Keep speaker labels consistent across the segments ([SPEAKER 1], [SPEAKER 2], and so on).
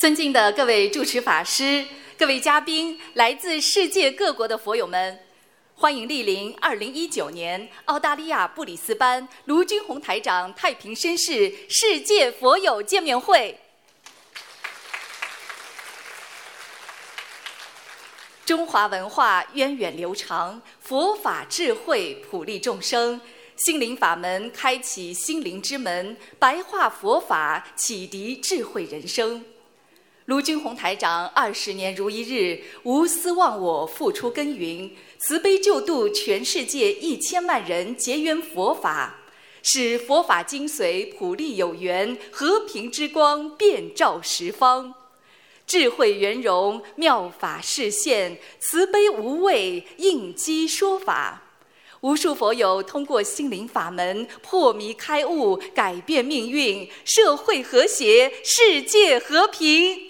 [SPEAKER 1] 尊敬的各位主持法师、各位嘉宾、来自世界各国的佛友们，欢迎莅临2019年澳大利亚布里斯班卢军宏台长太平绅士世界佛友见面会。中华文化源远流长，佛法智慧普利众生，心灵法门开启心灵之门，白话佛法启迪智慧人生。卢军宏台长二十年如一日，无私忘我，付出耕耘，慈悲救度全世界一千万人结缘佛法，使佛法精髓普利有缘，和平之光遍照十方，智慧圆融妙法示现，慈悲无畏应机说法。无数佛友通过心灵法门破迷开悟，改变命运，社会和谐，世界和平。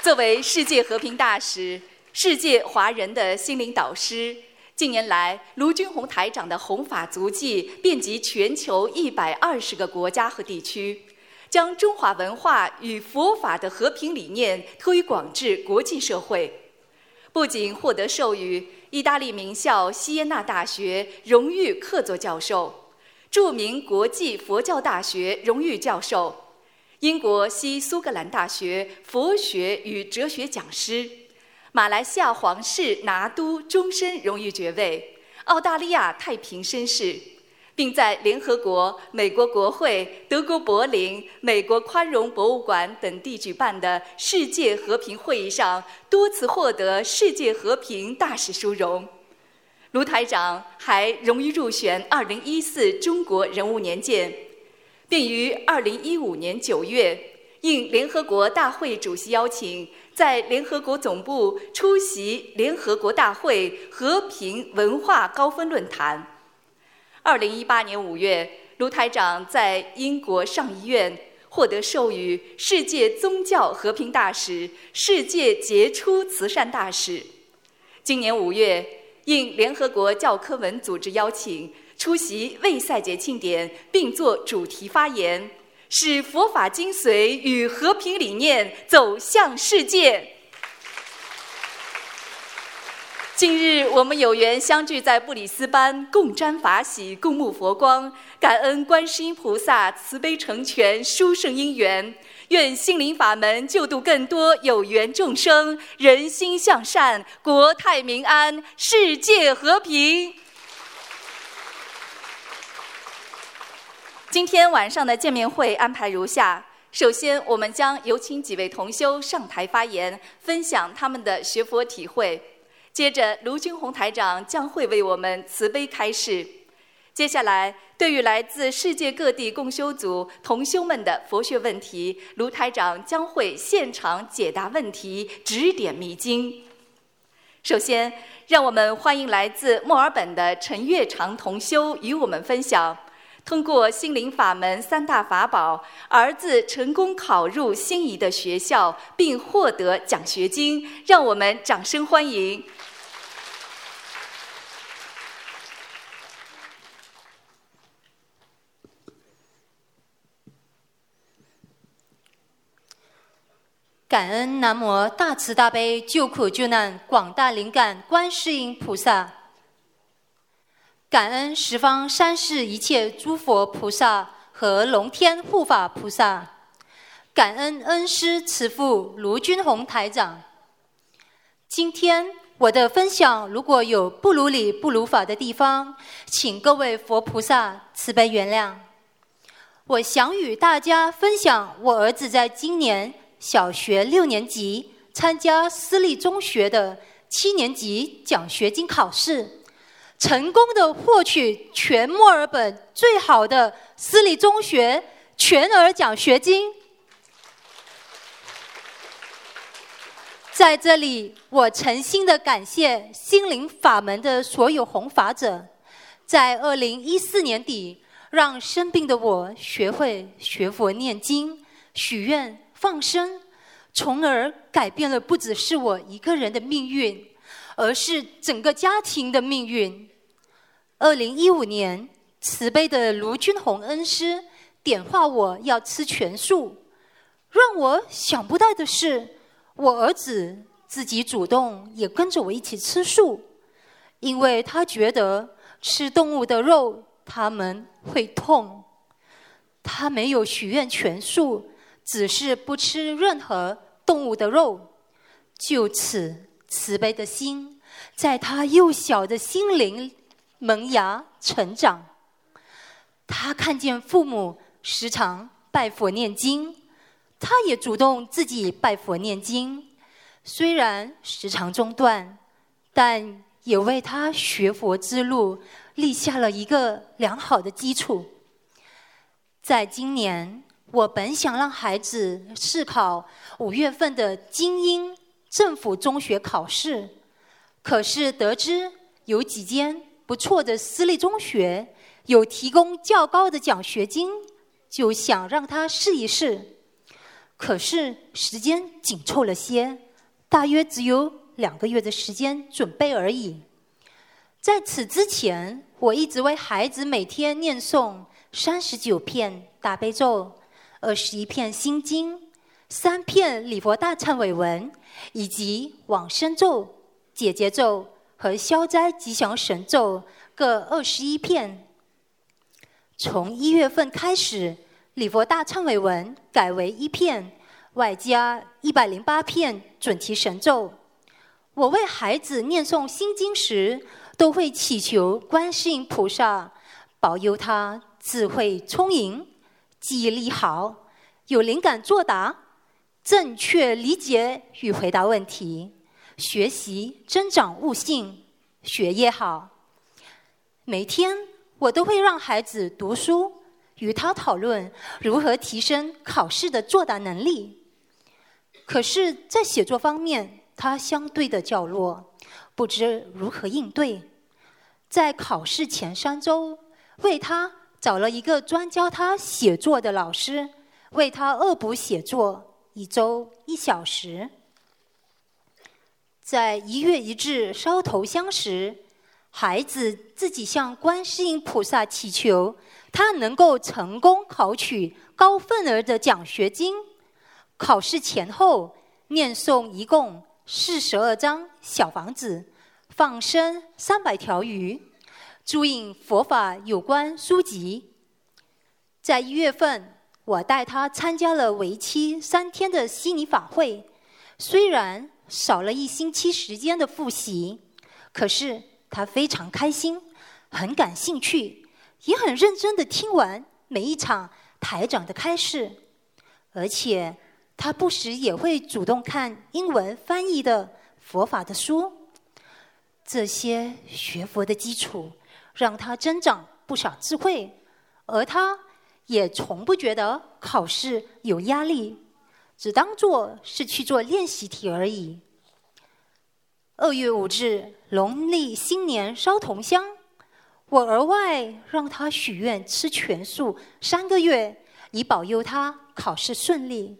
[SPEAKER 1] 作为世界和平大使、世界华人的心灵导师，近年来卢军宏台长的弘法足迹遍及全球一百二十个国家和地区，将中华文化与佛法的和平理念推广至国际社会。不仅获得授予意大利名校锡耶纳大学荣誉客座教授、著名国际佛教大学荣誉教授。英国西苏格兰大学佛学与哲学讲师，马来西亚皇室拿督终身荣誉爵位，澳大利亚太平绅士，并在联合国、美国国会、德国柏林、美国宽容博物馆等地举办的世界和平会议上多次获得世界和平大使殊荣。卢台长还荣誉入选2014中国人物年鉴。并于二零一五年九月，应联合国大会主席邀请，在联合国总部出席联合国大会和平文化高峰论坛。二零一八年五月，卢台长在英国上议院获得授予世界宗教和平大使、世界杰出慈善大使。今年五月，应联合国教科文组织邀请。出席卫赛节庆典，并作主题发言，使佛法精髓与和平理念走向世界。近日，我们有缘相聚在布里斯班，共沾法喜，共沐佛光，感恩观世音菩萨慈悲成全殊胜因缘。愿心灵法门救度更多有缘众生，人心向善，国泰民安，世界和平。今天晚上的见面会安排如下：首先，我们将有请几位同修上台发言，分享他们的学佛体会；接着，卢军宏台长将会为我们慈悲开示；接下来，对于来自世界各地共修组同修们的佛学问题，卢台长将会现场解答问题，指点迷津。首先，让我们欢迎来自墨尔本的陈月长同修与我们分享。通过心灵法门三大法宝，儿子成功考入心仪的学校，并获得奖学金，让我们掌声欢迎！
[SPEAKER 2] 感恩南无大慈大悲救苦救难广大灵感观世音菩萨。感恩十方三世一切诸佛菩萨和龙天护法菩萨，感恩恩师慈父卢军宏台长。今天我的分享如果有不如理不如法的地方，请各位佛菩萨慈悲原谅。我想与大家分享我儿子在今年小学六年级参加私立中学的七年级奖学金考试。成功的获取全墨尔本最好的私立中学全额奖学金。在这里，我诚心的感谢心灵法门的所有弘法者，在二零一四年底，让生病的我学会学佛念经、许愿、放生，从而改变了不只是我一个人的命运。而是整个家庭的命运。二零一五年，慈悲的卢军宏恩师点化我要吃全素。让我想不到的是，我儿子自己主动也跟着我一起吃素，因为他觉得吃动物的肉他们会痛。他没有许愿全素，只是不吃任何动物的肉。就此，慈悲的心在他幼小的心灵萌芽成长。他看见父母时常拜佛念经。他也主动自己拜佛念经，虽然时常中断，但也为他学佛之路立下了一个良好的基础。在今年，我本想让孩子试考五月份的精英政府中学考试，可是得知有几间不错的私立中学有提供较高的奖学金，就想让他试一试。可是时间紧凑了些，大约只有两个月的时间准备而已。在此之前，我一直为孩子每天念诵三十九片大悲咒、二十一片心经、三片礼佛大忏悔文，以及往生咒、解结咒和消灾吉祥神咒各二十一片。从一月份开始。礼佛大忏悔文改为一片，外加一百零八片准提神咒。我为孩子念诵心经时，都会祈求观世音菩萨保佑他智慧聪颖、记忆力好、有灵感作答、正确理解与回答问题、学习增长悟性、学业好。每天我都会让孩子读书。与他讨论如何提升考试的作答能力，可是，在写作方面，他相对的较弱，不知如何应对。在考试前三周，为他找了一个专教他写作的老师，为他恶补写作，一周一小时。在一月一日烧头香时，孩子自己向观世音菩萨祈求。他能够成功考取高份额的奖学金。考试前后念诵一共四十二张小房子，放生三百条鱼，注印佛法有关书籍。在一月份，我带他参加了为期三天的悉尼法会。虽然少了一星期时间的复习，可是他非常开心，很感兴趣。也很认真的听完每一场台长的开示，而且他不时也会主动看英文翻译的佛法的书。这些学佛的基础让他增长不少智慧，而他也从不觉得考试有压力，只当做是去做练习题而已。二月五日，农历新年烧铜香。我额外让他许愿吃全素三个月，以保佑他考试顺利。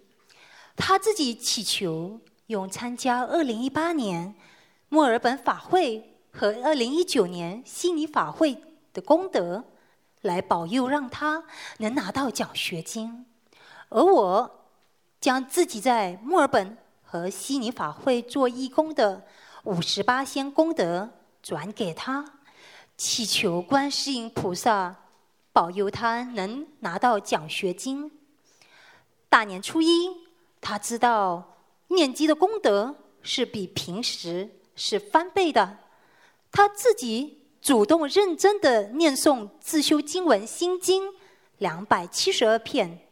[SPEAKER 2] 他自己祈求用参加二零一八年墨尔本法会和二零一九年悉尼法会的功德，来保佑让他能拿到奖学金。而我将自己在墨尔本和悉尼法会做义工的五十八仙功德转给他。祈求观世音菩萨保佑他能拿到奖学金。大年初一，他知道念经的功德是比平时是翻倍的。他自己主动认真的念诵自修经文心经两百七十二片，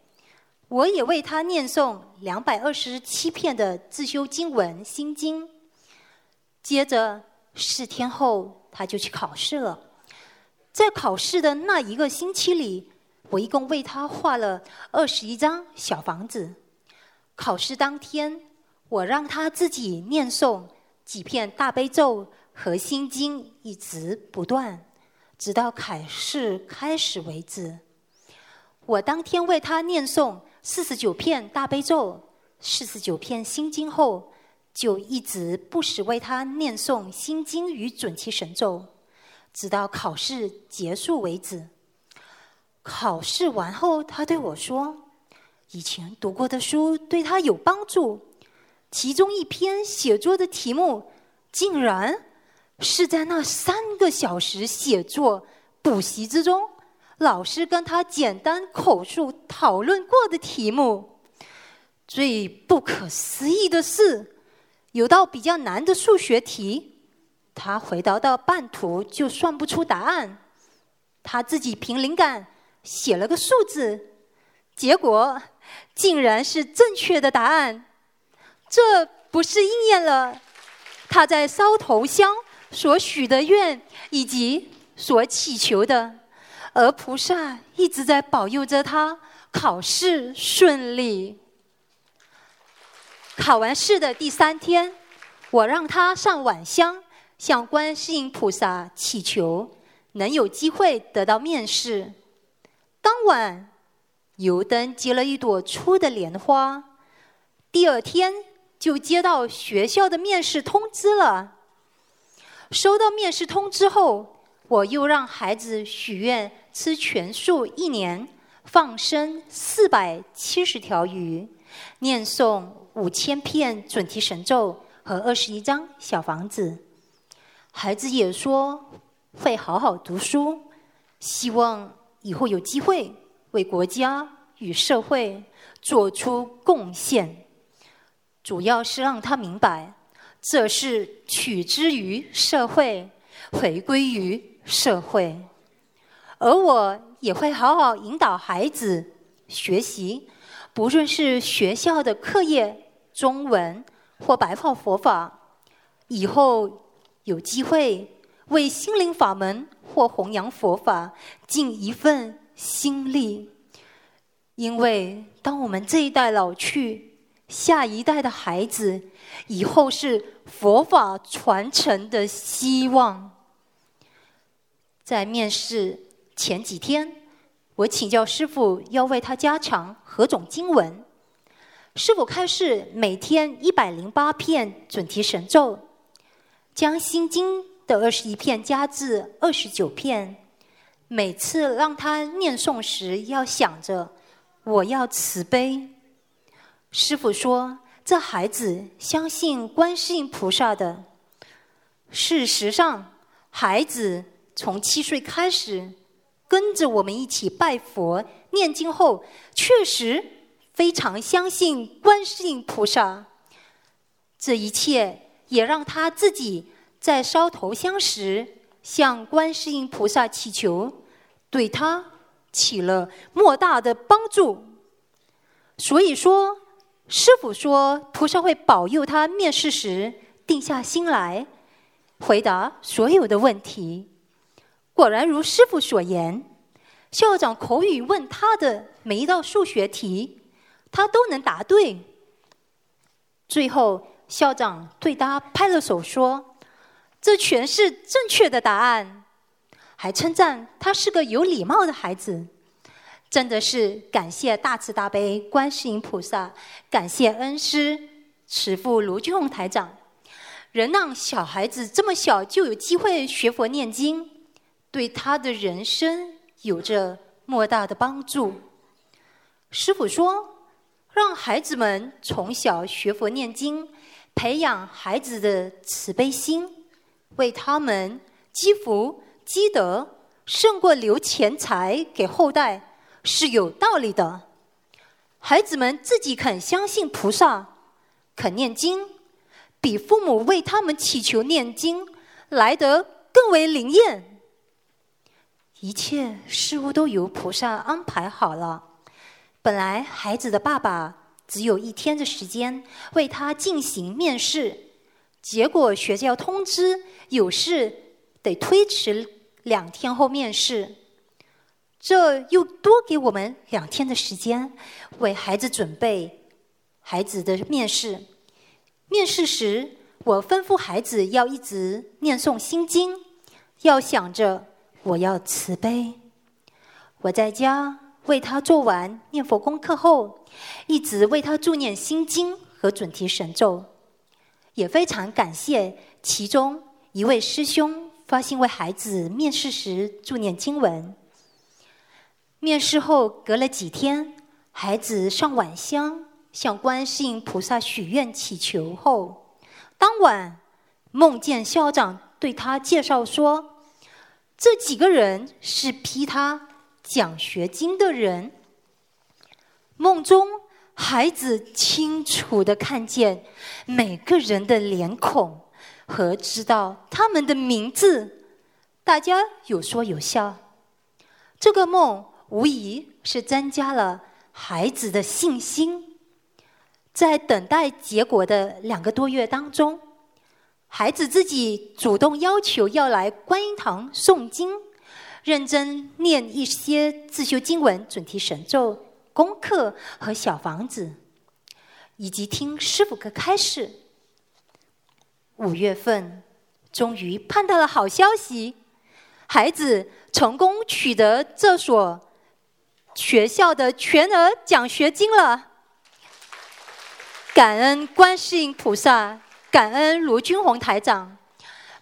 [SPEAKER 2] 我也为他念诵两百二十七篇的自修经文心经。接着四天后。他就去考试了，在考试的那一个星期里，我一共为他画了二十一张小房子。考试当天，我让他自己念诵几片大悲咒和心经，一直不断，直到考试开始为止。我当天为他念诵四十九片大悲咒、四十九片心经后。就一直不时为他念诵心经与准提神咒，直到考试结束为止。考试完后，他对我说：“以前读过的书对他有帮助，其中一篇写作的题目，竟然是在那三个小时写作补习之中，老师跟他简单口述讨论过的题目。最不可思议的是，有道比较难的数学题，他回答到半途就算不出答案，他自己凭灵感。”写了个数字，结果竟然是正确的答案。这不是应验了他在烧头香所许的愿以及所祈求的，而菩萨一直在保佑着他考试顺利。考完试的第三天，我让他上晚香，向观世音菩萨祈求能有机会得到面试。当晚，油灯结了一朵粗的莲花。第二天就接到学校的面试通知了。收到面试通知后，我又让孩子许愿吃全素一年，放生四百七十条鱼，念诵五千片准提神咒和二十一张小房子。孩子也说会好好读书，希望。以后有机会为国家与社会做出贡献，主要是让他明白，这是取之于社会，回归于社会。而我也会好好引导孩子学习，不论是学校的课业、中文或白话佛法，以后有机会为心灵法门。或弘扬佛法，尽一份心力。因为当我们这一代老去，下一代的孩子以后是佛法传承的希望。在面试前几天，我请教师傅要为他加强何种经文。师傅开示每天一百零八片准提神咒，将心经。的二十一片加至二十九片，每次让他念诵时要想着我要慈悲。师傅说，这孩子相信观世音菩萨的。事实上，孩子从七岁开始跟着我们一起拜佛念经后，确实非常相信观世音菩萨。这一切也让他自己。在烧头香时，向观世音菩萨祈求，对他起了莫大的帮助。所以说，师傅说菩萨会保佑他面试时定下心来，回答所有的问题。果然如师傅所言，校长口语问他的每一道数学题，他都能答对。最后，校长对他拍了手说。这全是正确的答案，还称赞他是个有礼貌的孩子，真的是感谢大慈大悲观世音菩萨，感谢恩师慈父卢俊宏台长，能让小孩子这么小就有机会学佛念经，对他的人生有着莫大的帮助。师傅说，让孩子们从小学佛念经，培养孩子的慈悲心。为他们积福积德，胜过留钱财给后代是有道理的。孩子们自己肯相信菩萨，肯念经，比父母为他们祈求念经来得更为灵验。一切事物都由菩萨安排好了。本来孩子的爸爸只有一天的时间为他进行面试。结果学校通知有事得推迟两天后面试，这又多给我们两天的时间为孩子准备孩子的面试。面试时，我吩咐孩子要一直念诵心经，要想着我要慈悲。我在家为他做完念佛功课后，一直为他助念心经和准提神咒。也非常感谢其中一位师兄发心为孩子面试时助念经文。面试后隔了几天，孩子上晚香，向观世音菩萨许愿祈求后，当晚梦见校长对他介绍说，这几个人是批他奖学金的人。梦中，孩子清楚的看见每个人的脸孔和知道他们的名字，大家有说有笑。这个梦。无疑是增加了孩子的信心。在等待结果的两个多月当中，孩子自己主动要求要来观音堂诵经，认真念一些自修经文、准提神咒、功课和小房子，以及听师傅的开示。五月份，终于盼到了好消息，孩子成功取得这所。学校的全额奖学金了，感恩观世音菩萨，感恩卢军宏台长，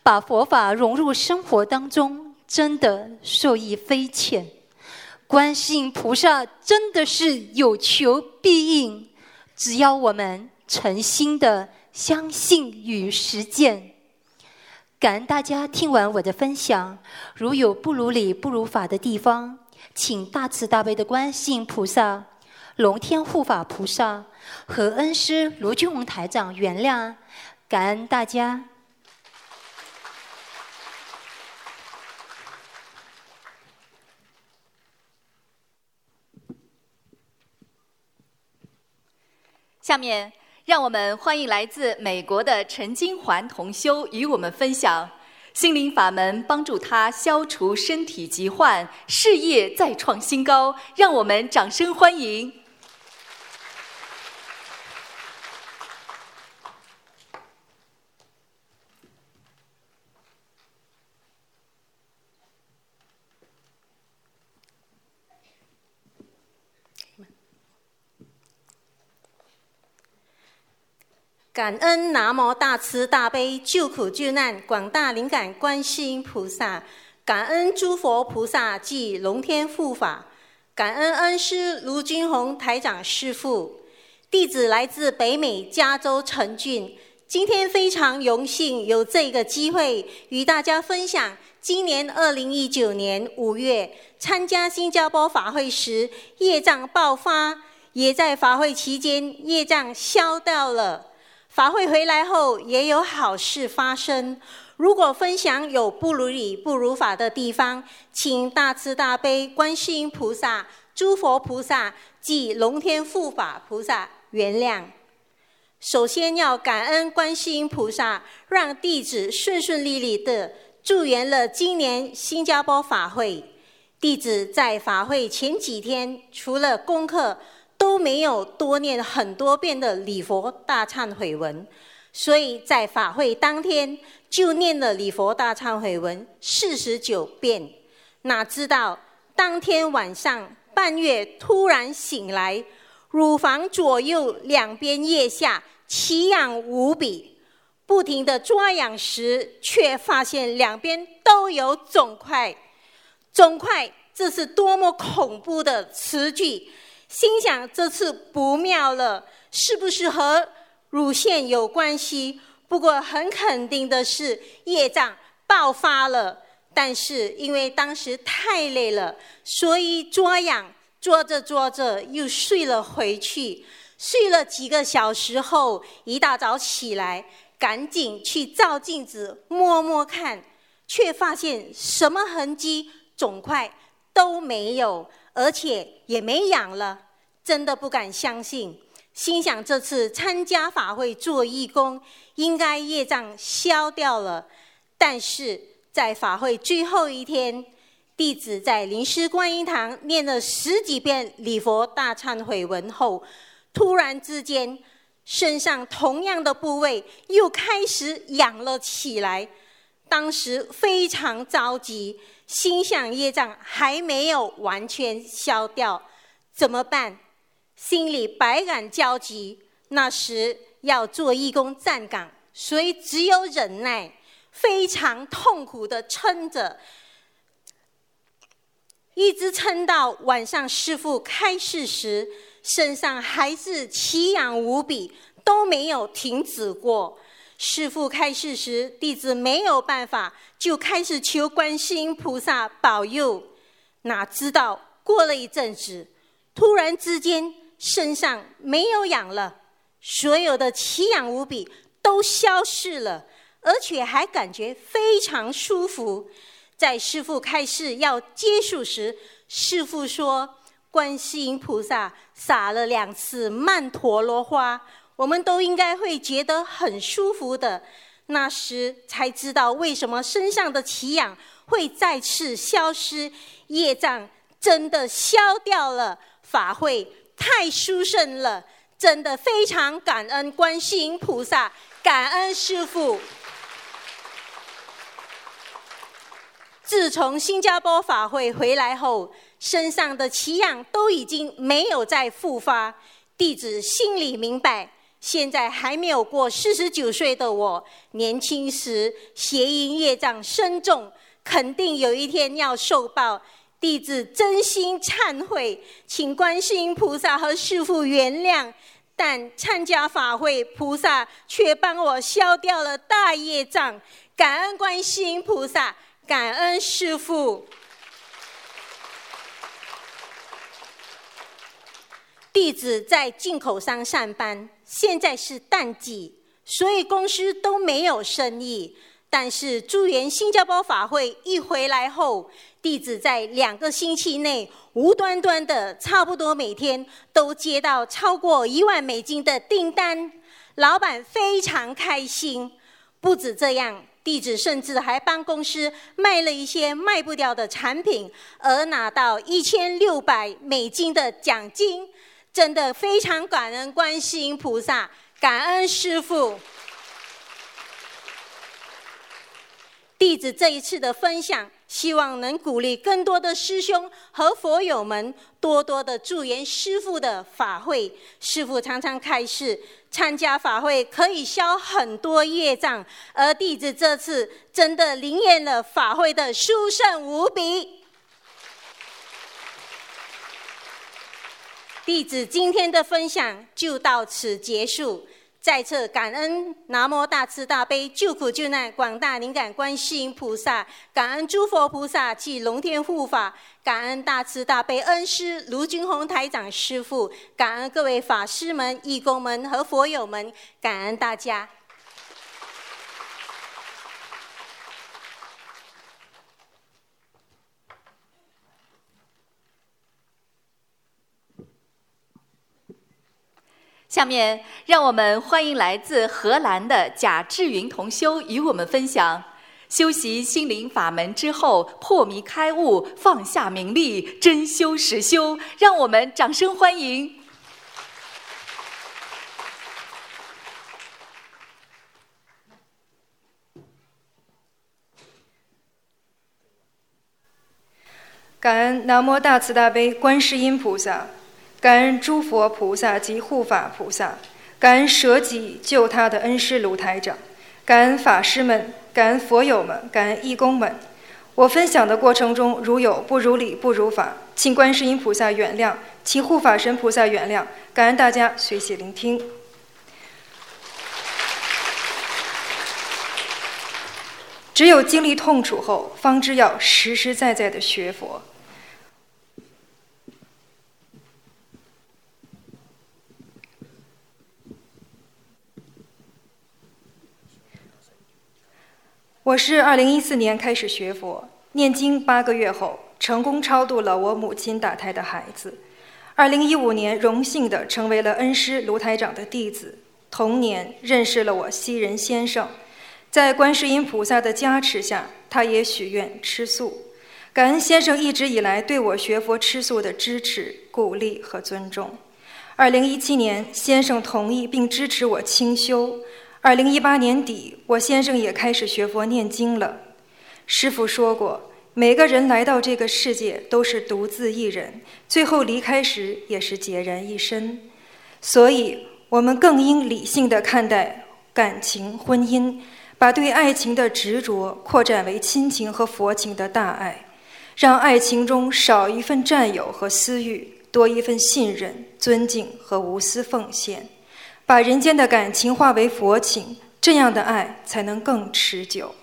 [SPEAKER 2] 把佛法融入生活当中，真的受益匪浅。观世音菩萨真的是有求必应，只要我们诚心的相信与实践。感恩大家听完我的分享，如有不如理、不如法的地方。请大慈大悲的观世音菩萨、龙天护法菩萨和恩师卢俊宏台长原谅，感恩大家。
[SPEAKER 1] 下面，让我们欢迎来自美国的陈金环同修与我们分享。心灵法门帮助他消除身体疾患，事业再创新高，让我们掌声欢迎。
[SPEAKER 3] 感恩南无大慈大悲救苦救难广大灵感观世音菩萨，感恩诸佛菩萨及龙天护法，感恩恩师卢军宏台长师父。弟子来自北美加州陈俊，今天非常荣幸有这个机会与大家分享。今年二零一九年五月参加新加坡法会时，业障爆发，也在法会期间业障消掉了。法会回来后，也有好事发生。如果分享有不如理、不如法的地方，请大慈大悲观世音菩萨、诸佛菩萨及龙天护法菩萨原谅。首先要感恩观世音菩萨，让弟子顺顺利利的助缘了今年新加坡法会。弟子在法会前几天，除了功课。都没有多念很多遍的礼佛大忏悔文，所以在法会当天就念了礼佛大忏悔文四十九遍。哪知道当天晚上半夜突然醒来，乳房左右两边腋下奇痒无比，不停的抓痒时，却发现两边都有肿块。肿块，这是多么恐怖的词句！心想这次不妙了，是不是和乳腺有关系？不过很肯定的是，业障爆发了。但是因为当时太累了，所以抓痒，抓着抓着又睡了回去。睡了几个小时后，一大早起来，赶紧去照镜子摸摸看，却发现什么痕迹、肿块都没有。而且也没痒了，真的不敢相信。心想这次参加法会做义工，应该业障消掉了。但是在法会最后一天，弟子在临时观音堂念了十几遍礼佛大忏悔文后，突然之间身上同样的部位又开始痒了起来。当时非常着急。心想业障还没有完全消掉，怎么办？心里百感交集。那时要做义工站岗，所以只有忍耐，非常痛苦的撑着。一直撑到晚上师傅开示时，身上还是奇痒无比，都没有停止过。师傅开示时，弟子没有办法，就开始求观世音菩萨保佑。哪知道过了一阵子，突然之间身上没有痒了，所有的奇痒无比都消失了，而且还感觉非常舒服。在师傅开示要结束时，师傅说：“观世音菩萨撒了两次曼陀罗花。”我们都应该会觉得很舒服的，那时才知道为什么身上的奇痒会再次消失，业障真的消掉了。法会太殊胜了，真的非常感恩观世音菩萨，感恩师父。自从新加坡法会回来后，身上的奇痒都已经没有再复发，弟子心里明白。现在还没有过四十九岁的我，年轻时邪淫业障深重，肯定有一天要受报。弟子真心忏悔，请观世音菩萨和师父原谅。但参加法会，菩萨却帮我消掉了大业障，感恩观世音菩萨，感恩师父。弟子在进口商上班。现在是淡季，所以公司都没有生意。但是祝愿新加坡法会一回来后，弟子在两个星期内无端端的，差不多每天都接到超过一万美金的订单，老板非常开心。不止这样，弟子甚至还帮公司卖了一些卖不掉的产品，而拿到一千六百美金的奖金。真的非常感恩观世音菩萨，感恩师父。弟子这一次的分享，希望能鼓励更多的师兄和佛友们多多的助缘师父的法会。师父常常开示，参加法会可以消很多业障，而弟子这次真的灵验了法会的殊胜无比。弟子今天的分享就到此结束。再次感恩南无大慈大悲救苦救难广大灵感观世音菩萨，感恩诸佛菩萨及龙天护法，感恩大慈大悲恩师卢军宏台长师父，感恩各位法师们、义工们和佛友们，感恩大家。
[SPEAKER 1] 下面，让我们欢迎来自荷兰的贾志云同修与我们分享修习心灵法门之后破迷开悟、放下名利、真修实修。让我们掌声欢迎！
[SPEAKER 4] 感恩南无大慈大悲观世音菩萨。感恩诸佛菩萨及护法菩萨，感恩舍己救他的恩师卢台长，感恩法师们，感恩佛友们，感恩义工们。我分享的过程中如有不如理、不如法，请观世音菩萨原谅，请护法神菩萨原谅。感恩大家随喜聆听。只有经历痛楚后，方知要实实在在的学佛。我是二零一四年开始学佛，念经八个月后，成功超度了我母亲打胎的孩子。二零一五年，荣幸的成为了恩师卢台长的弟子。同年，认识了我西人先生，在观世音菩萨的加持下，他也许愿吃素。感恩先生一直以来对我学佛吃素的支持、鼓励和尊重。二零一七年，先生同意并支持我清修。二零一八年底，我先生也开始学佛念经了。师父说过，每个人来到这个世界都是独自一人，最后离开时也是孑然一身。所以，我们更应理性的看待感情、婚姻，把对爱情的执着扩展为亲情和佛情的大爱。让爱情中少一份占有和私欲，多一份信任、尊敬和无私奉献，把人间的感情化为佛情，这样的爱才能更持久。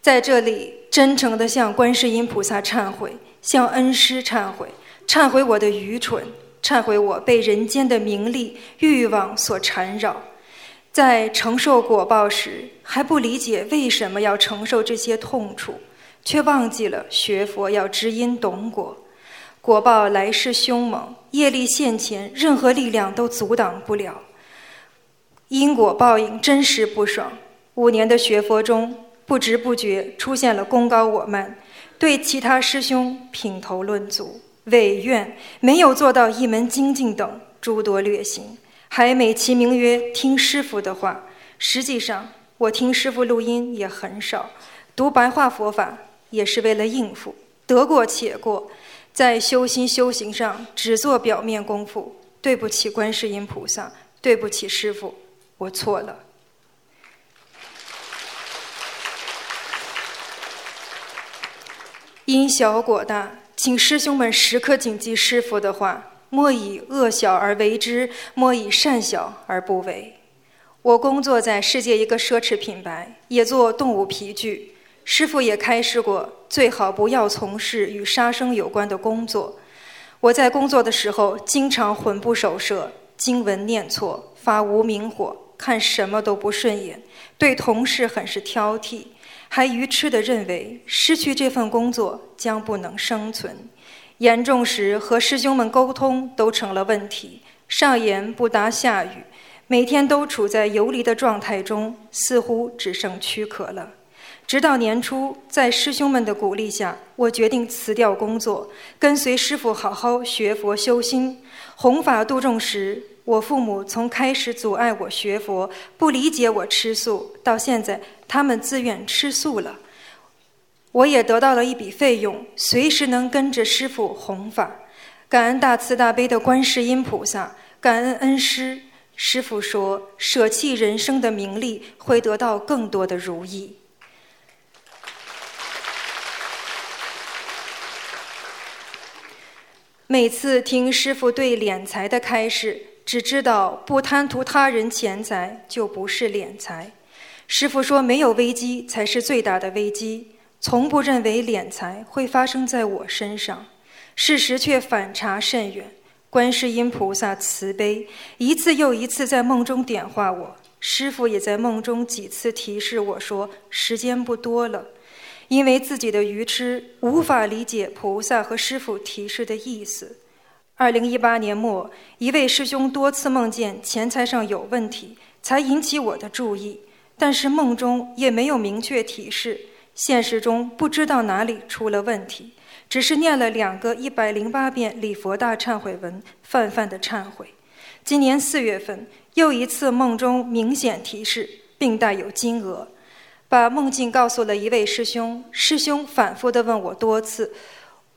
[SPEAKER 4] 在这里，真诚地向观世音菩萨忏悔，向恩师忏悔，忏悔我的愚蠢，忏悔我被人间的名利欲望所缠绕。在承受果报时，还不理解为什么要承受这些痛楚，却忘记了学佛要知因懂果。果报来势凶猛，业力现前，任何力量都阻挡不了。因果报应真实不爽。五年的学佛中，不知不觉出现了功高我慢，对其他师兄品头论足，违愿，没有做到一门精进等诸多劣行。还美其名曰听师傅的话，实际上我听师傅录音也很少，读白话佛法也是为了应付，得过且过，在修心修行上只做表面功夫。对不起，观世音菩萨，对不起师傅，我错了。因小果大，请师兄们时刻谨记师傅的话。莫以恶小而为之，莫以善小而不为。我工作在世界一个奢侈品牌，也做动物皮具。师傅也开示过，最好不要从事与杀生有关的工作。我在工作的时候，经常魂不守舍，经文念错，发无名火，看什么都不顺眼，对同事很是挑剔，还愚痴地认为失去这份工作将不能生存。严重时和师兄们沟通都成了问题，上言不搭下语，每天都处在游离的状态中，似乎只剩躯壳了。直到年初，在师兄们的鼓励下，我决定辞掉工作，跟随师傅好好学佛修心，弘法度众时，我父母从开始阻碍我学佛，不理解我吃素，到现在他们自愿吃素了。我也得到了一笔费用，随时能跟着师傅弘法。感恩大慈大悲的观世音菩萨，感恩恩师。师傅说，舍弃人生的名利，会得到更多的如意。每次听师傅对敛财的开示，只知道不贪图他人钱财，就不是敛财。师傅说，没有危机才是最大的危机。从不认为敛财会发生在我身上，事实却反差甚远。观世音菩萨慈悲，一次又一次在梦中点化我。师傅也在梦中几次提示我说：“时间不多了。”因为自己的愚痴，无法理解菩萨和师傅提示的意思。二零一八年末，一位师兄多次梦见钱财上有问题，才引起我的注意，但是梦中也没有明确提示。现实中不知道哪里出了问题，只是念了两个一百零八遍礼佛大忏悔文，泛泛的忏悔。今年四月份，又一次梦中明显提示，并带有金额，把梦境告诉了一位师兄。师兄反复的问我多次，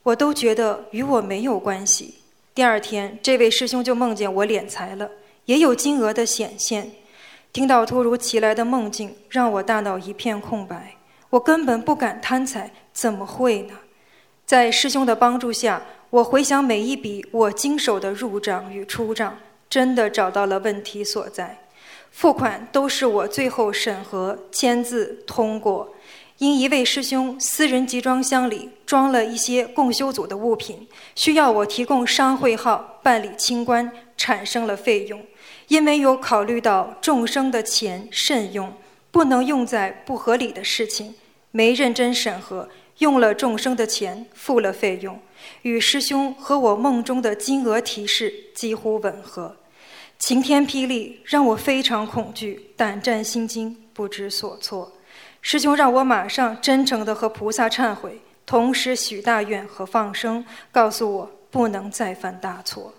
[SPEAKER 4] 我都觉得与我没有关系。第二天，这位师兄就梦见我敛财了，也有金额的显现。听到突如其来的梦境，让我大脑一片空白。我根本不敢贪财，怎么会呢？在师兄的帮助下，我回想每一笔我经手的入账与出账，真的找到了问题所在。付款都是我最后审核签字通过，因一位师兄私人集装箱里装了一些共修组的物品，需要我提供商会号办理清关，产生了费用。因为有考虑到众生的钱慎用，不能用在不合理的事情。没认真审核，用了众生的钱，付了费用，与师兄和我梦中的金额提示几乎吻合。晴天霹雳，让我非常恐惧，胆战心惊，不知所措。师兄让我马上真诚地和菩萨忏悔，同时许大愿和放生，告诉我不能再犯大错。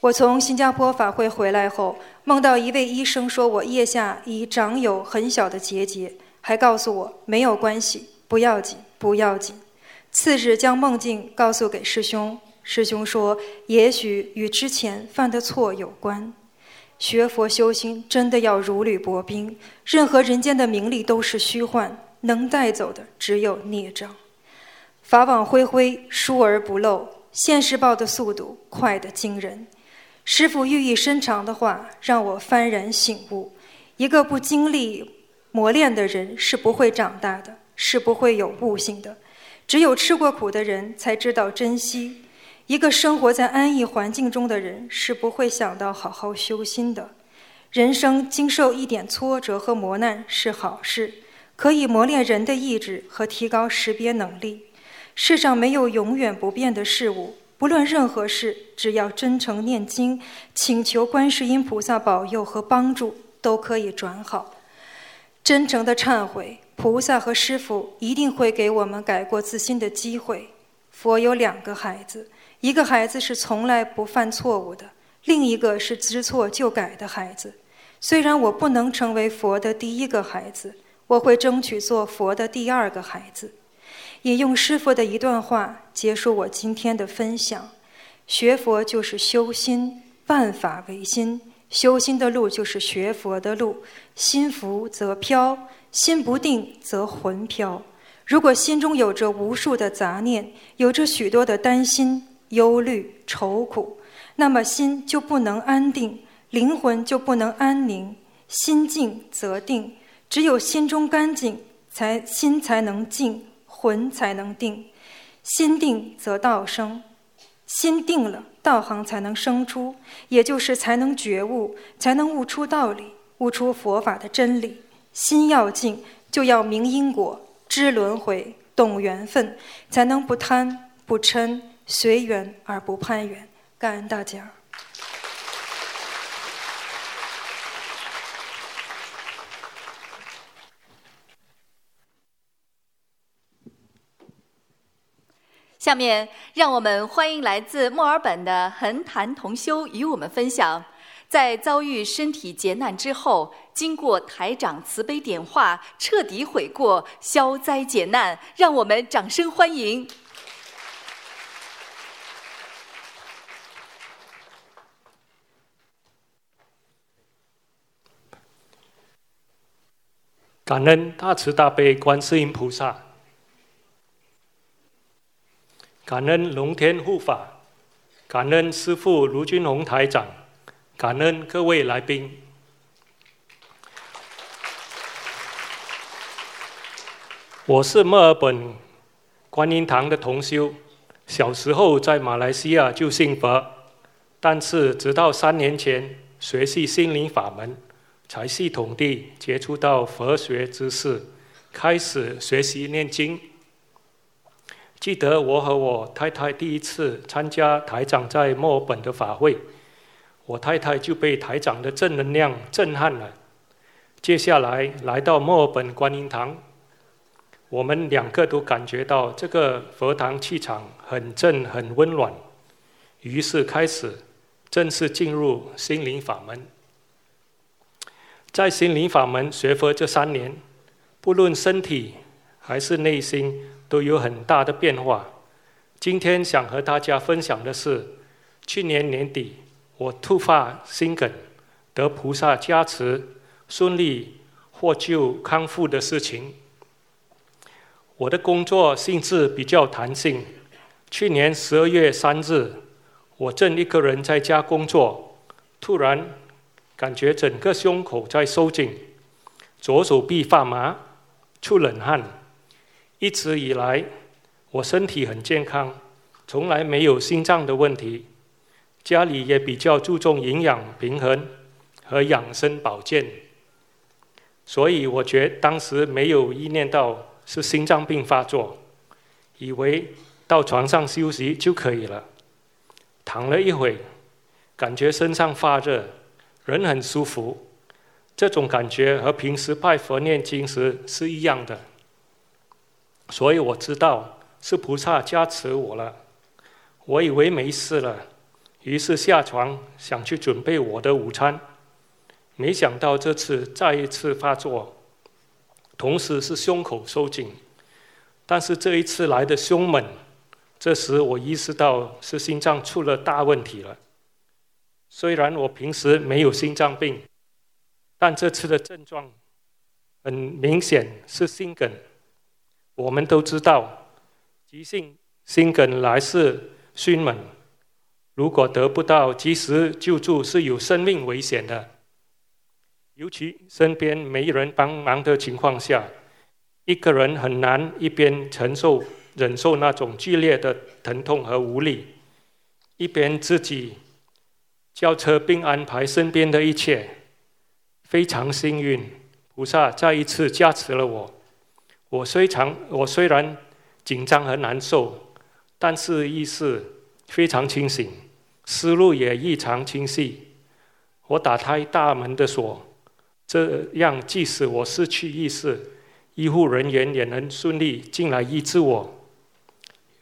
[SPEAKER 4] 我从新加坡法会回来后，梦到一位医生说我腋下已长有很小的结节。还告诉我没有关系，不要紧，不要紧。次日将梦境告诉给师兄，师兄说也许与之前犯的错有关。学佛修心真的要如履薄冰，任何人间的名利都是虚幻，能带走的只有孽障。法网恢恢，疏而不漏。现世报的速度快得惊人。师傅寓意深长的话让我幡然醒悟：一个不经历磨练的人是不会长大的，是不会有悟性的。只有吃过苦的人才知道珍惜。一个生活在安逸环境中的人是不会想到好好修心的。人生经受一点挫折和磨难是好事，可以磨练人的意志和提高识别能力。世上没有永远不变的事物，不论任何事，只要真诚念经，请求观世音菩萨保佑和帮助，都可以转好。真诚的忏悔，菩萨和师父一定会给我们改过自新的机会。佛有两个孩子，一个孩子是从来不犯错误的。另一个是知错就改的孩子。虽然我不能成为佛的第一个孩子，我会争取做佛的第二个孩子。引用师父的一段话，结束我今天的分享：学佛就是修心，万法唯心。修心的路就是学佛的路。心浮则飘，心不定则魂飘。如果心中有着无数的杂念，有着许多的担心、忧虑、愁苦。那么心就不能安定，灵魂就不能安宁。心静则定，只有心中干净，才心才能静，魂才能定。心定则道生，心定了，道行才能生出，也就是才能觉悟，才能悟出道理，悟出佛法的真理。心要静，就要明因果，知轮回，懂缘分，才能不贪不嗔，随缘而不攀缘。感恩大家。
[SPEAKER 1] 下面，让我们欢迎来自墨尔本的横潭同修与我们分享，在遭遇身体劫难之后，经过台长慈悲点化，彻底悔过，消灾解难。让我们掌声欢迎。
[SPEAKER 5] 感恩大慈大悲观世音菩萨，感恩龙天护法，感恩师父卢军宏台长，感恩各位来宾。我是墨尔本观音堂的同修，小时候在马来西亚就信佛，但是直到三年前学习心灵法门。才系统地接触到佛学知识，开始学习念经。记得我和我太太第一次参加台长在墨尔本的法会，我太太就被台长的正能量震撼了。接下来来到墨尔本观音堂，我们两个都感觉到这个佛堂气场很正、很温暖，于是开始正式进入心灵法门。在心灵法门学佛这三年，不论身体还是内心都有很大的变化。今天想和大家分享的是，去年年底我突发心梗，得菩萨加持，顺利获救康复的事情。我的工作性质比较弹性。去年十二月三日，我正一个人在家工作，突然。感觉整个胸口在收紧，左手臂发麻，出冷汗。一直以来，我身体很健康，从来没有心脏的问题。家里也比较注重营养平衡和养生保健，所以我觉当时没有意念到是心脏病发作，以为到床上休息就可以了。躺了一会，感觉身上发热。人很舒服，这种感觉和平时拜佛念经时是一样的，所以我知道是菩萨加持我了。我以为没事了，于是下床想去准备我的午餐，没想到这次再一次发作，同时是胸口收紧，但是这一次来的凶猛。这时我意识到是心脏出了大问题了。虽然我平时没有心脏病，但这次的症状很明显是心梗。我们都知道，急性心梗来势迅猛，如果得不到及时救助，是有生命危险的。尤其身边没人帮忙的情况下，一个人很难一边承受、忍受那种剧烈的疼痛和无力，一边自己叫车并安排身边的一切。非常幸运，菩萨再一次加持了我。我虽常我虽然紧张和难受，但是意识非常清醒，思路也异常清晰。我打开大门的锁。这样，即使我失去意识，医护人员也能顺利进来医治我。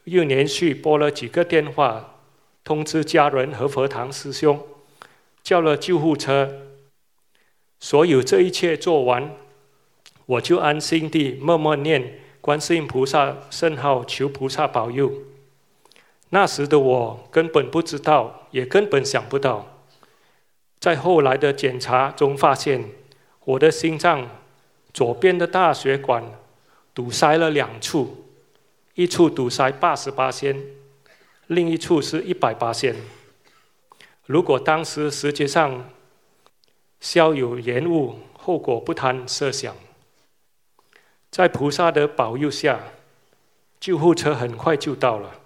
[SPEAKER 5] 又连续拨了几个电话，通知家人和佛堂师兄，叫了救护车。所有这一切做完，我就安心地默默念观世音菩萨圣号，求菩萨保佑。那时的我根本不知道，也根本想不到，在后来的检查中发现。我的心脏左边的大血管堵塞了两处，一处堵塞八十八仙，另一处是一百八线。如果当时时间上稍有延误，后果不堪设想。在菩萨的保佑下，救护车很快就到了，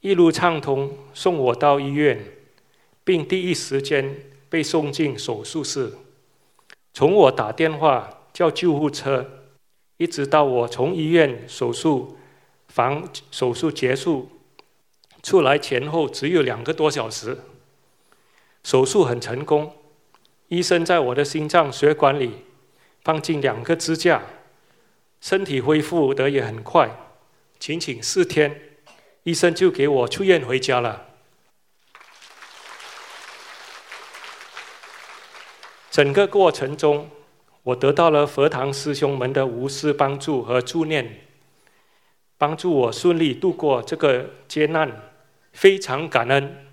[SPEAKER 5] 一路畅通，送我到医院，并第一时间被送进手术室。从我打电话叫救护车，一直到我从医院手术房手术结束出来前后只有两个多小时。手术很成功，医生在我的心脏血管里放进两个支架，身体恢复得也很快，仅仅四天，医生就给我出院回家了。整个过程中，我得到了佛堂师兄们的无私帮助和助念，帮助我顺利度过这个艰难，非常感恩。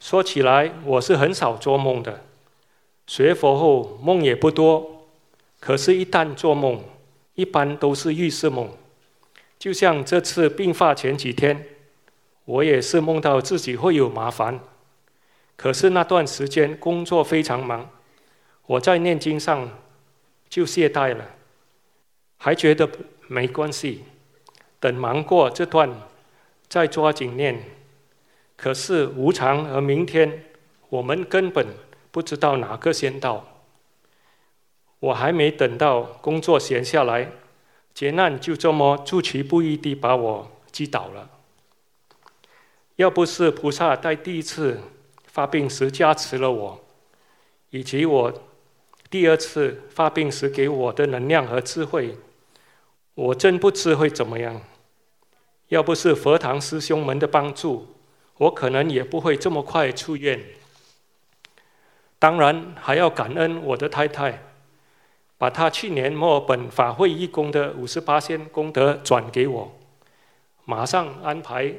[SPEAKER 5] 说起来，我是很少做梦的，学佛后梦也不多，可是，一旦做梦，一般都是预示梦，就像这次病发前几天。我也是梦到自己会有麻烦，可是那段时间工作非常忙，我在念经上就懈怠了，还觉得没关系，等忙过这段再抓紧念。可是无常和明天，我们根本不知道哪个先到。我还没等到工作闲下来，劫难就这么出其不意地把我击倒了。要不是菩萨在第一次发病时加持了我，以及我第二次发病时给我的能量和智慧，我真不知会怎么样。要不是佛堂师兄们的帮助，我可能也不会这么快出院。当然还要感恩我的太太，把她去年墨尔本法会义工的五十八仙功德转给我，马上安排。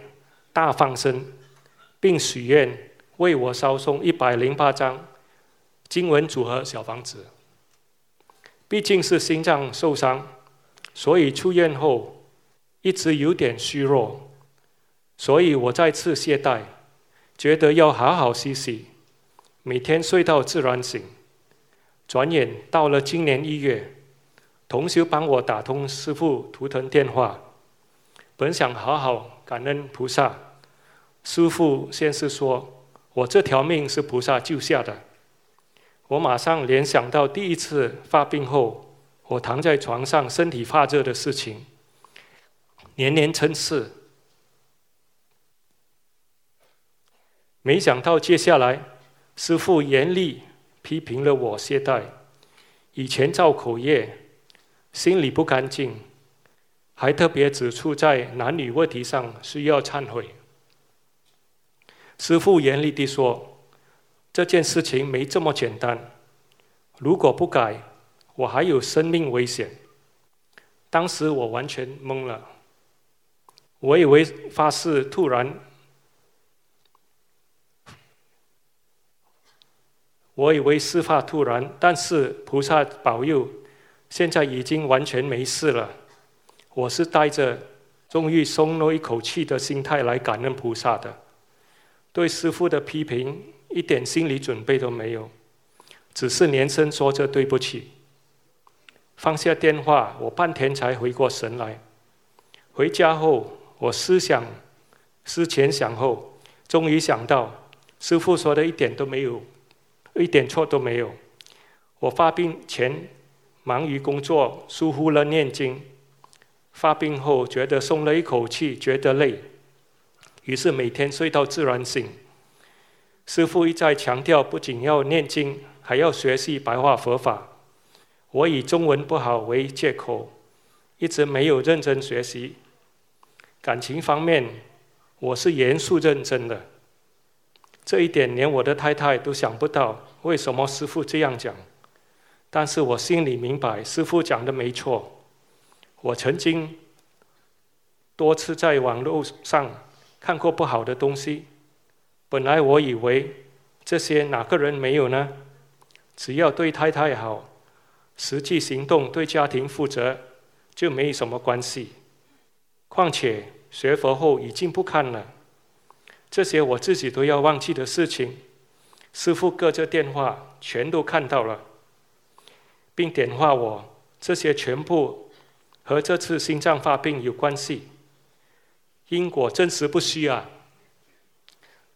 [SPEAKER 5] 大放生，并许愿为我烧送一百零八张经文组合小房子。毕竟是心脏受伤，所以出院后一直有点虚弱，所以我再次懈怠，觉得要好好休息，每天睡到自然醒。转眼到了今年一月，同修帮我打通师父图腾电话，本想好好感恩菩萨。师父先是说：“我这条命是菩萨救下的。”我马上联想到第一次发病后，我躺在床上身体发热的事情，年年称是。没想到接下来，师父严厉批评了我懈怠，以前造口业，心里不干净，还特别指出在男女问题上需要忏悔。师父严厉地说：“这件事情没这么简单，如果不改，我还有生命危险。”当时我完全懵了，我以为发誓突然，我以为事发突然，但是菩萨保佑，现在已经完全没事了。我是带着终于松了一口气的心态来感恩菩萨的，对师父的批评一点心理准备都没有，只是连声说着对不起。放下电话，我半天才回过神来。回家后，我思想思前想后，终于想到师父说的一点都没有，一点错都没有。我发病前忙于工作，疏忽了念经。发病后觉得松了一口气，觉得累，于是每天睡到自然醒。师父一再强调，不仅要念经，还要学习白话佛法。我以中文不好为借口，一直没有认真学习。感情方面，我是严肃认真的。这一点连我的太太都想不到，为什么师傅这样讲？但是我心里明白，师傅讲的没错。我曾经多次在网络上看过不好的东西，本来我以为这些哪个人没有呢？只要对太太好，实际行动对家庭负责，就没什么关系。况且学佛后已经不看了，这些我自己都要忘记的事情，师父隔着电话全都看到了，并点化我，这些全部。和这次心脏发病有关系，因果真实不虚啊！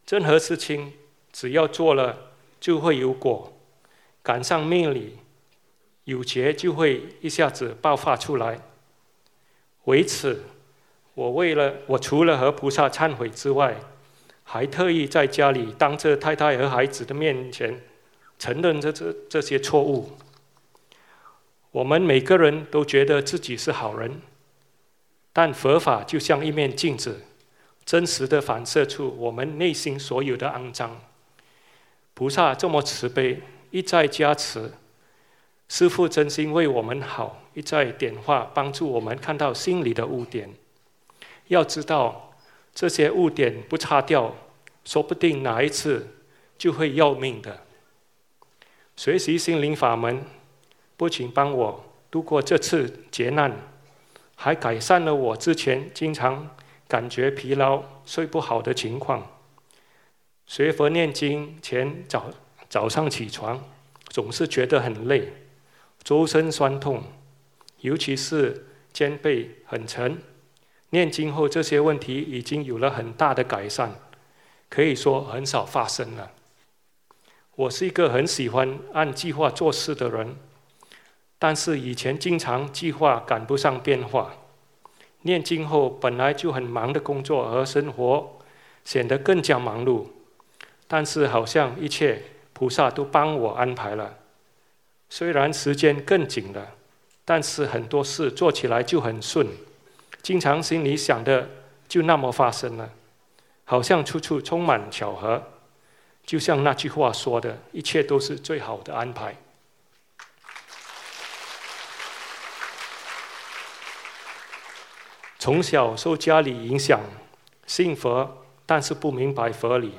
[SPEAKER 5] 任何事情只要做了，就会有果，赶上命里有劫，就会一下子爆发出来。为此，我为了我除了和菩萨忏悔之外，还特意在家里当着太太和孩子的面前，承认这这这些错误。我们每个人都觉得自己是好人，但佛法就像一面镜子，真实的反射出我们内心所有的肮脏。菩萨这么慈悲，一再加持，师父真心为我们好，一再点化，帮助我们看到心里的污点。要知道，这些污点不擦掉，说不定哪一次就会要命的。学习心灵法门。不仅帮我度过这次劫难，还改善了我之前经常感觉疲劳、睡不好的情况。学佛念经前早早上起床总是觉得很累，周身酸痛，尤其是肩背很沉。念经后，这些问题已经有了很大的改善，可以说很少发生了。我是一个很喜欢按计划做事的人。但是以前经常计划赶不上变化，念经后本来就很忙的工作和生活显得更加忙碌，但是好像一切菩萨都帮我安排了，虽然时间更紧了，但是很多事做起来就很顺，经常心里想的就那么发生了，好像处处充满巧合，就像那句话说的，一切都是最好的安排。从小受家里影响，信佛，但是不明白佛理。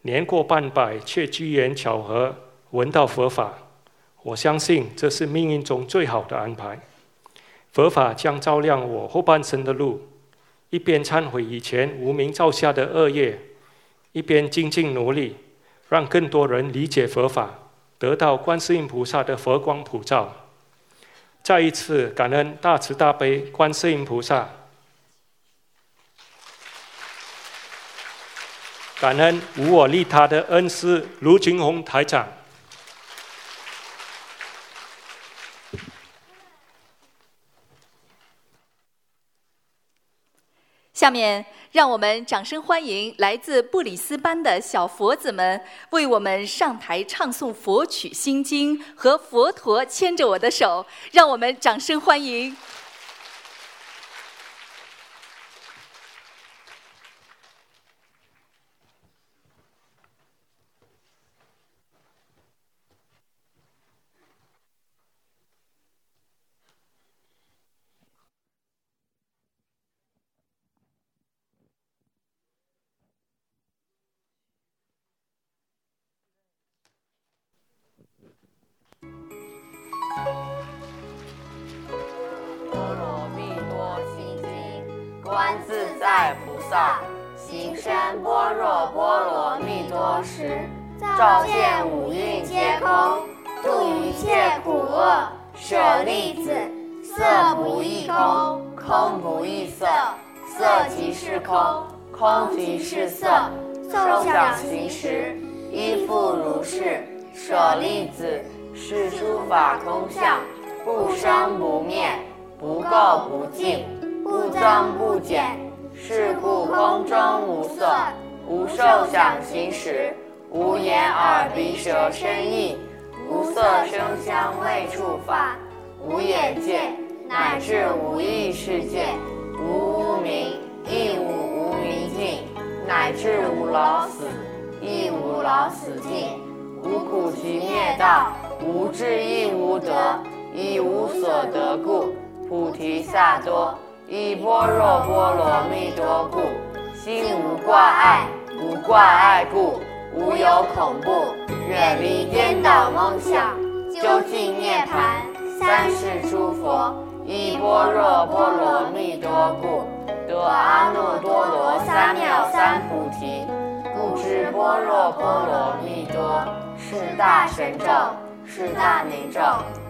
[SPEAKER 5] 年过半百，却机缘巧合闻到佛法。我相信这是命运中最好的安排。佛法将照亮我后半生的路。一边忏悔以前无名造下的恶业，一边精进努力，让更多人理解佛法，得到观世音菩萨的佛光普照。再一次感恩大慈大悲观世音菩萨，感恩无我利他的恩师卢群宏台长。
[SPEAKER 1] 下面。让我们掌声欢迎来自布里斯班的小佛子们为我们上台唱诵佛曲心经和佛陀牵着我的手，让我们掌声欢迎。
[SPEAKER 6] 鼻舌身意，无色声香味触法，无眼界，乃至无意识界，无无明，亦无无明尽，乃至无老死，亦无老死尽，无苦集灭道，无智亦无得，亦无所得故，菩提萨埵。以般若波罗蜜多故，心无挂碍，无挂碍故，无有恐怖，远离颠倒梦想，究竟涅盘。三世诸佛依般若波罗蜜多故，得阿耨多罗三藐三菩提。故知般若波罗蜜多是大神咒，是大明咒，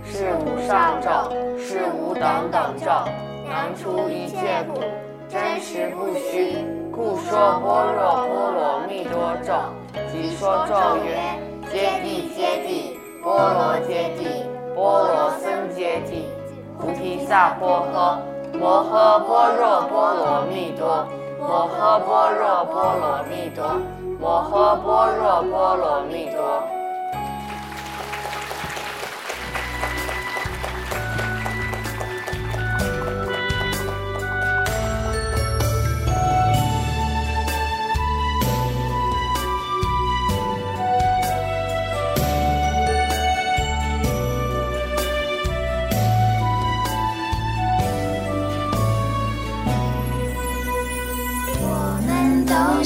[SPEAKER 6] 是无上咒，是无等等咒。能除一切苦，真实不虚，故说般若波罗蜜多咒。即说咒曰：揭谛揭谛，波罗揭谛，波罗僧揭谛，菩提萨婆诃，摩诃般若波罗蜜多，摩诃般若波罗蜜多，摩诃般若波罗蜜多。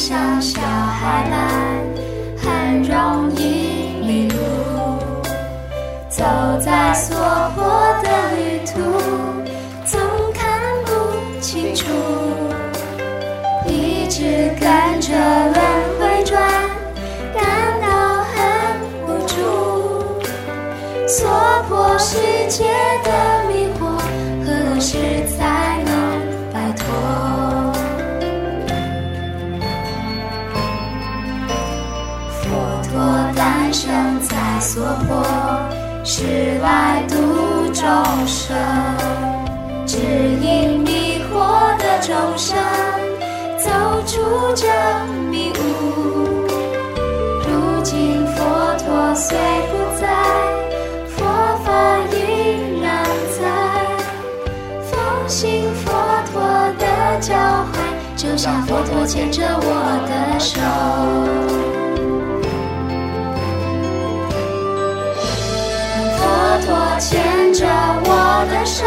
[SPEAKER 7] 像小孩般，很容易迷路，走在娑婆的旅途，总看不清楚，一直跟着轮回转，感到很无助。娑婆世界的来度众生，指引迷惑的众生走出这迷雾。如今佛陀虽不在，佛法依然在。奉行佛陀的教诲，就像佛陀牵着我的手。牵着我的手，